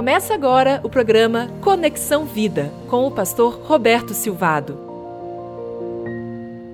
Começa agora o programa Conexão Vida com o pastor Roberto Silvado.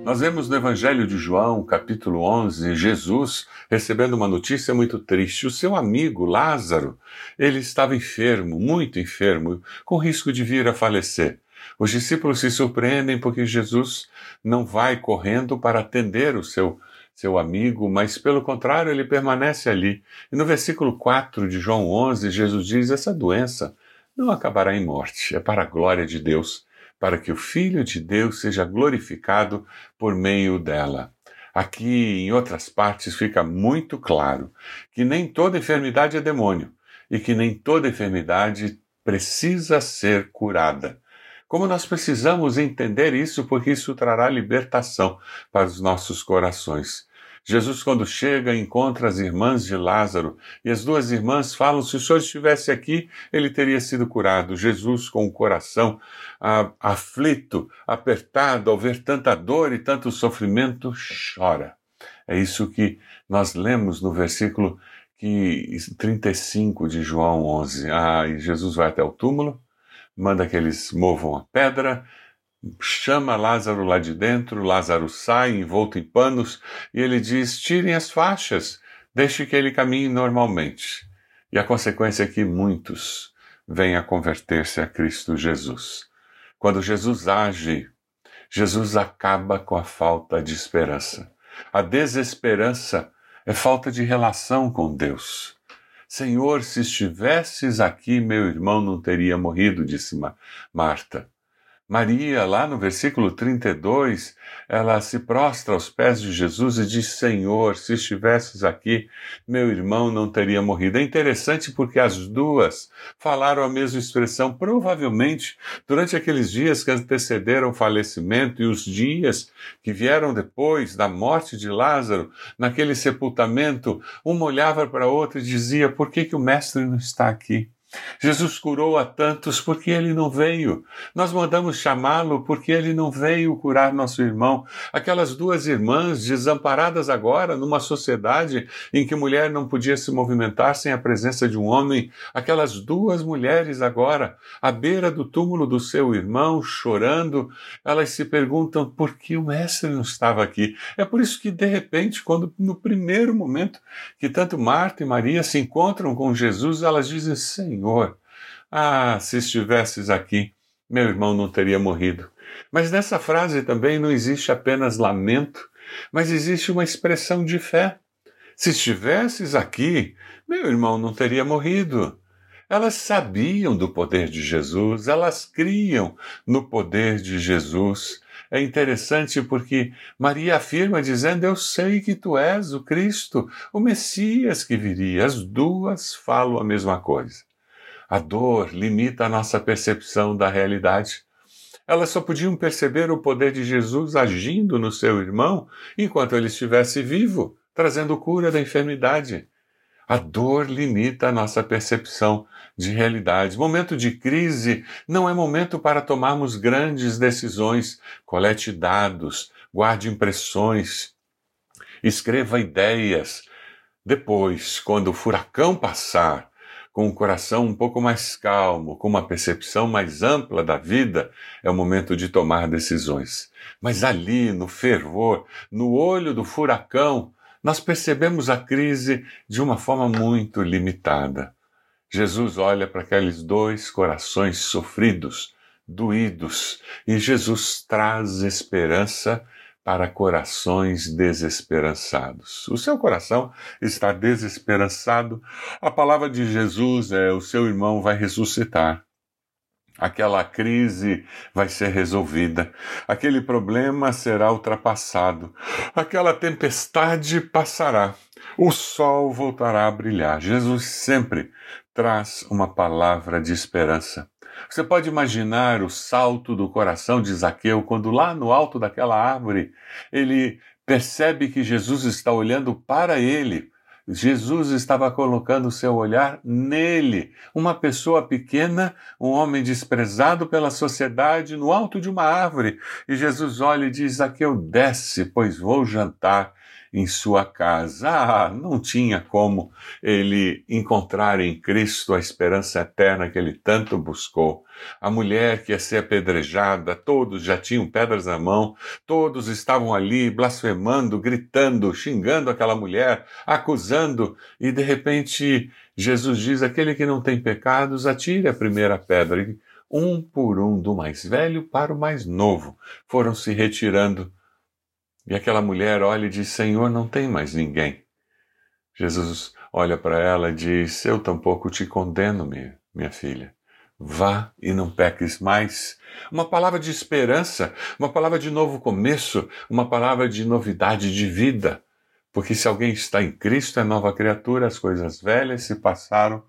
Nós vemos no Evangelho de João, capítulo 11, Jesus recebendo uma notícia muito triste. O seu amigo Lázaro, ele estava enfermo, muito enfermo, com risco de vir a falecer. Os discípulos se surpreendem porque Jesus não vai correndo para atender o seu seu amigo, mas pelo contrário, ele permanece ali. E no versículo 4 de João 11, Jesus diz: essa doença não acabará em morte, é para a glória de Deus, para que o Filho de Deus seja glorificado por meio dela. Aqui, em outras partes, fica muito claro que nem toda enfermidade é demônio e que nem toda enfermidade precisa ser curada. Como nós precisamos entender isso, porque isso trará libertação para os nossos corações. Jesus, quando chega, encontra as irmãs de Lázaro e as duas irmãs falam: se o senhor estivesse aqui, ele teria sido curado. Jesus, com o coração aflito, apertado, ao ver tanta dor e tanto sofrimento, chora. É isso que nós lemos no versículo que 35 de João 11. Ah, e Jesus vai até o túmulo, manda que eles movam a pedra, chama Lázaro lá de dentro, Lázaro sai envolto em panos e ele diz: tirem as faixas, deixe que ele caminhe normalmente. E a consequência é que muitos vêm a converter-se a Cristo Jesus. Quando Jesus age, Jesus acaba com a falta de esperança. A desesperança é falta de relação com Deus. Senhor, se estivesses aqui, meu irmão não teria morrido, disse Marta. Maria, lá no versículo 32, ela se prostra aos pés de Jesus e diz: Senhor, se estivesses aqui, meu irmão não teria morrido. É interessante porque as duas falaram a mesma expressão, provavelmente durante aqueles dias que antecederam o falecimento e os dias que vieram depois da morte de Lázaro, naquele sepultamento, uma olhava para a outra e dizia: Por que, que o mestre não está aqui? Jesus curou a tantos porque ele não veio. Nós mandamos chamá-lo porque ele não veio curar nosso irmão. Aquelas duas irmãs desamparadas agora numa sociedade em que mulher não podia se movimentar sem a presença de um homem. Aquelas duas mulheres agora à beira do túmulo do seu irmão, chorando, elas se perguntam por que o mestre não estava aqui. É por isso que de repente, quando no primeiro momento que tanto Marta e Maria se encontram com Jesus, elas dizem: "Senhor, Senhor, ah, se estivesses aqui, meu irmão não teria morrido. Mas nessa frase também não existe apenas lamento, mas existe uma expressão de fé. Se estivesses aqui, meu irmão não teria morrido. Elas sabiam do poder de Jesus, elas criam no poder de Jesus. É interessante porque Maria afirma dizendo: Eu sei que tu és o Cristo, o Messias que viria. As duas falam a mesma coisa. A dor limita a nossa percepção da realidade. Elas só podiam perceber o poder de Jesus agindo no seu irmão enquanto ele estivesse vivo, trazendo cura da enfermidade. A dor limita a nossa percepção de realidade. Momento de crise não é momento para tomarmos grandes decisões. Colete dados, guarde impressões, escreva ideias. Depois, quando o furacão passar, com o coração um pouco mais calmo, com uma percepção mais ampla da vida, é o momento de tomar decisões. Mas ali, no fervor, no olho do furacão, nós percebemos a crise de uma forma muito limitada. Jesus olha para aqueles dois corações sofridos, doídos, e Jesus traz esperança para corações desesperançados. O seu coração está desesperançado. A palavra de Jesus é: o seu irmão vai ressuscitar. Aquela crise vai ser resolvida, aquele problema será ultrapassado, aquela tempestade passará, o sol voltará a brilhar. Jesus sempre traz uma palavra de esperança. Você pode imaginar o salto do coração de Zaqueu quando lá no alto daquela árvore ele percebe que Jesus está olhando para ele. Jesus estava colocando o seu olhar nele, uma pessoa pequena, um homem desprezado pela sociedade, no alto de uma árvore. E Jesus olha e diz: Zaqueu, desce, pois vou jantar em sua casa. Ah, não tinha como ele encontrar em Cristo a esperança eterna que ele tanto buscou. A mulher que ia ser apedrejada, todos já tinham pedras na mão, todos estavam ali blasfemando, gritando, xingando aquela mulher, acusando, e de repente Jesus diz: aquele que não tem pecados, atire a primeira pedra. E um por um, do mais velho para o mais novo, foram se retirando e aquela mulher olha e diz: Senhor, não tem mais ninguém. Jesus olha para ela e diz: Eu tampouco te condeno, minha, filha. Vá e não peques mais. Uma palavra de esperança, uma palavra de novo começo, uma palavra de novidade de vida. Porque se alguém está em Cristo, é nova criatura, as coisas velhas se passaram,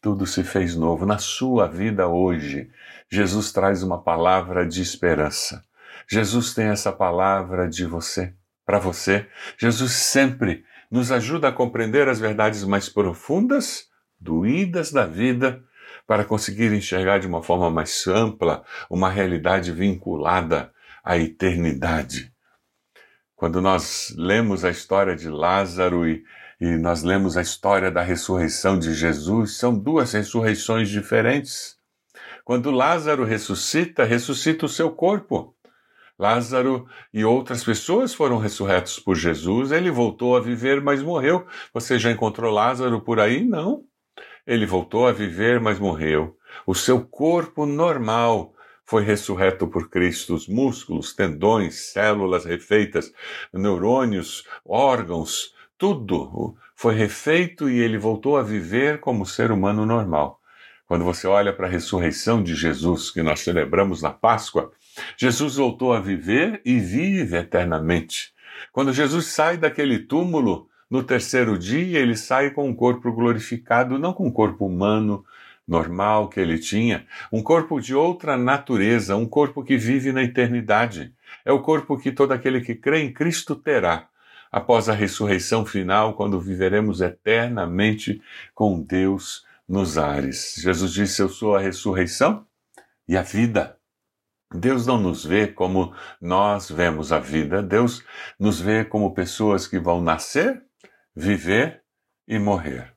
tudo se fez novo. Na sua vida hoje, Jesus traz uma palavra de esperança. Jesus tem essa palavra de você, para você. Jesus sempre nos ajuda a compreender as verdades mais profundas, doídas da vida, para conseguir enxergar de uma forma mais ampla uma realidade vinculada à eternidade. Quando nós lemos a história de Lázaro e, e nós lemos a história da ressurreição de Jesus, são duas ressurreições diferentes. Quando Lázaro ressuscita, ressuscita o seu corpo. Lázaro e outras pessoas foram ressurretos por Jesus. Ele voltou a viver, mas morreu. Você já encontrou Lázaro por aí? Não. Ele voltou a viver, mas morreu. O seu corpo normal foi ressurreto por Cristo. Os músculos, tendões, células refeitas, neurônios, órgãos, tudo foi refeito e ele voltou a viver como ser humano normal. Quando você olha para a ressurreição de Jesus, que nós celebramos na Páscoa, Jesus voltou a viver e vive eternamente. Quando Jesus sai daquele túmulo, no terceiro dia, ele sai com um corpo glorificado, não com um corpo humano, normal que ele tinha, um corpo de outra natureza, um corpo que vive na eternidade. É o corpo que todo aquele que crê em Cristo terá, após a ressurreição final, quando viveremos eternamente com Deus nos ares. Jesus disse: Eu sou a ressurreição e a vida. Deus não nos vê como nós vemos a vida, Deus nos vê como pessoas que vão nascer, viver e morrer.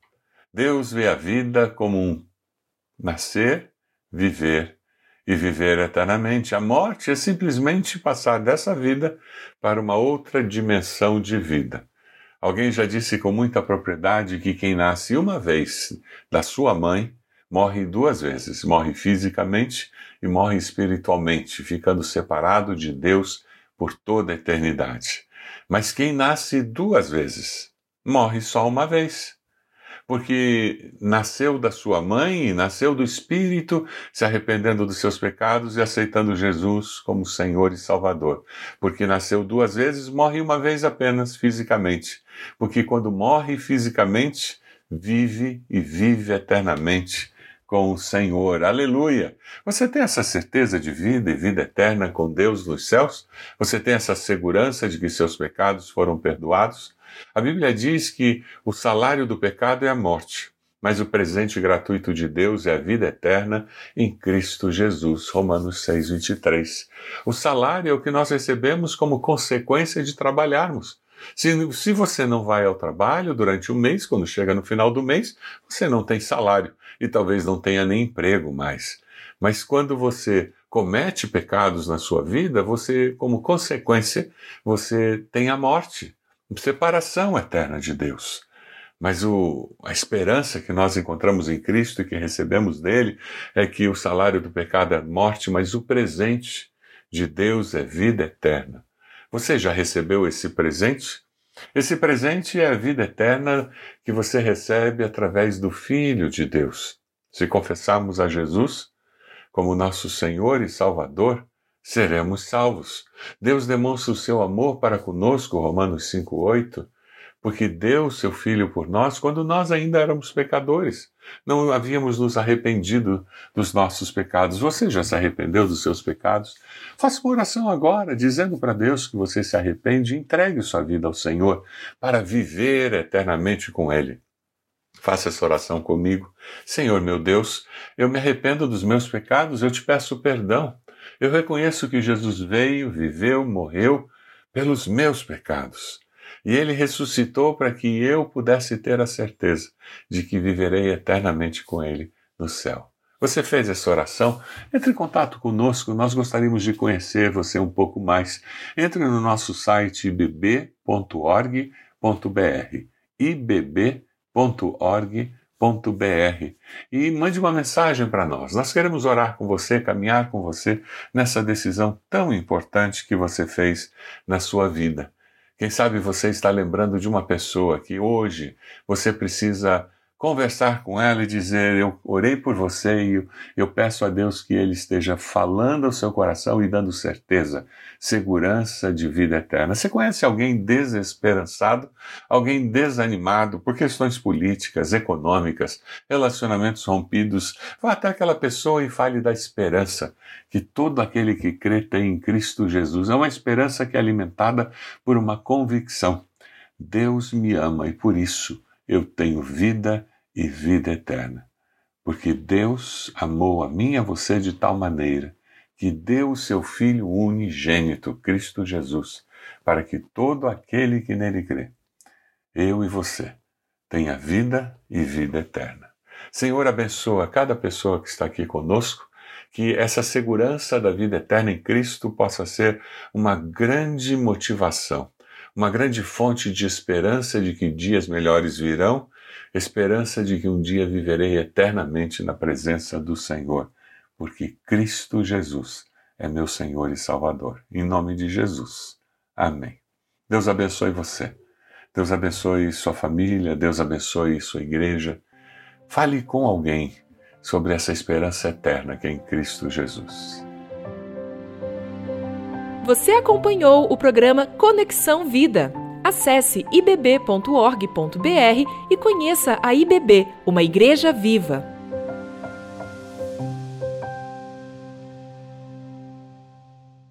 Deus vê a vida como um nascer, viver e viver eternamente. A morte é simplesmente passar dessa vida para uma outra dimensão de vida. Alguém já disse com muita propriedade que quem nasce uma vez da sua mãe morre duas vezes: morre fisicamente e morre espiritualmente, ficando separado de Deus por toda a eternidade. Mas quem nasce duas vezes morre só uma vez. Porque nasceu da sua mãe nasceu do Espírito, se arrependendo dos seus pecados e aceitando Jesus como Senhor e Salvador. Porque nasceu duas vezes, morre uma vez apenas fisicamente. Porque quando morre fisicamente, vive e vive eternamente com o Senhor. Aleluia! Você tem essa certeza de vida e vida eterna com Deus nos céus? Você tem essa segurança de que seus pecados foram perdoados? A Bíblia diz que o salário do pecado é a morte, mas o presente gratuito de Deus é a vida eterna em Cristo Jesus. Romanos 6, 23. O salário é o que nós recebemos como consequência de trabalharmos. Se, se você não vai ao trabalho durante o mês, quando chega no final do mês, você não tem salário e talvez não tenha nem emprego mais. Mas quando você comete pecados na sua vida, você, como consequência, você tem a morte, separação eterna de Deus. Mas o, a esperança que nós encontramos em Cristo e que recebemos dele é que o salário do pecado é morte, mas o presente de Deus é vida eterna. Você já recebeu esse presente? Esse presente é a vida eterna que você recebe através do Filho de Deus. Se confessarmos a Jesus como nosso Senhor e Salvador, seremos salvos. Deus demonstra o seu amor para conosco, Romanos 5,8, porque deu seu Filho por nós quando nós ainda éramos pecadores. Não havíamos nos arrependido dos nossos pecados. Você já se arrependeu dos seus pecados? Faça uma oração agora, dizendo para Deus que você se arrepende e entregue sua vida ao Senhor para viver eternamente com Ele. Faça essa oração comigo. Senhor meu Deus, eu me arrependo dos meus pecados, eu te peço perdão. Eu reconheço que Jesus veio, viveu, morreu pelos meus pecados. E ele ressuscitou para que eu pudesse ter a certeza de que viverei eternamente com ele no céu. Você fez essa oração? Entre em contato conosco, nós gostaríamos de conhecer você um pouco mais. Entre no nosso site ibb.org.br ibb.org.br e mande uma mensagem para nós. Nós queremos orar com você, caminhar com você nessa decisão tão importante que você fez na sua vida. Quem sabe você está lembrando de uma pessoa que hoje você precisa conversar com ela e dizer: Eu orei por você e eu, peço a Deus que Ele esteja falando ao seu coração e dando certeza, segurança de vida eterna. Você conhece alguém desesperançado, alguém desanimado por questões políticas, econômicas, relacionamentos rompidos? Vá até aquela pessoa e fale da esperança que todo aquele que crê tem em Cristo Jesus. É uma esperança que é alimentada por uma convicção. Deus me ama e por isso eu tenho vida e vida eterna. Porque Deus amou a mim e a você de tal maneira que deu o seu Filho unigênito, Cristo Jesus, para que todo aquele que nele crê, eu e você, tenha vida e vida eterna. Senhor, abençoa cada pessoa que está aqui conosco, que essa segurança da vida eterna em Cristo possa ser uma grande motivação uma grande fonte de esperança de que dias melhores virão, esperança de que um dia viverei eternamente na presença do Senhor, porque Cristo Jesus é meu Senhor e Salvador. Em nome de Jesus. Amém. Deus abençoe você. Deus abençoe sua família, Deus abençoe sua igreja. Fale com alguém sobre essa esperança eterna que é em Cristo Jesus. Você acompanhou o programa Conexão Vida. Acesse ibb.org.br e conheça a IBB, uma igreja viva.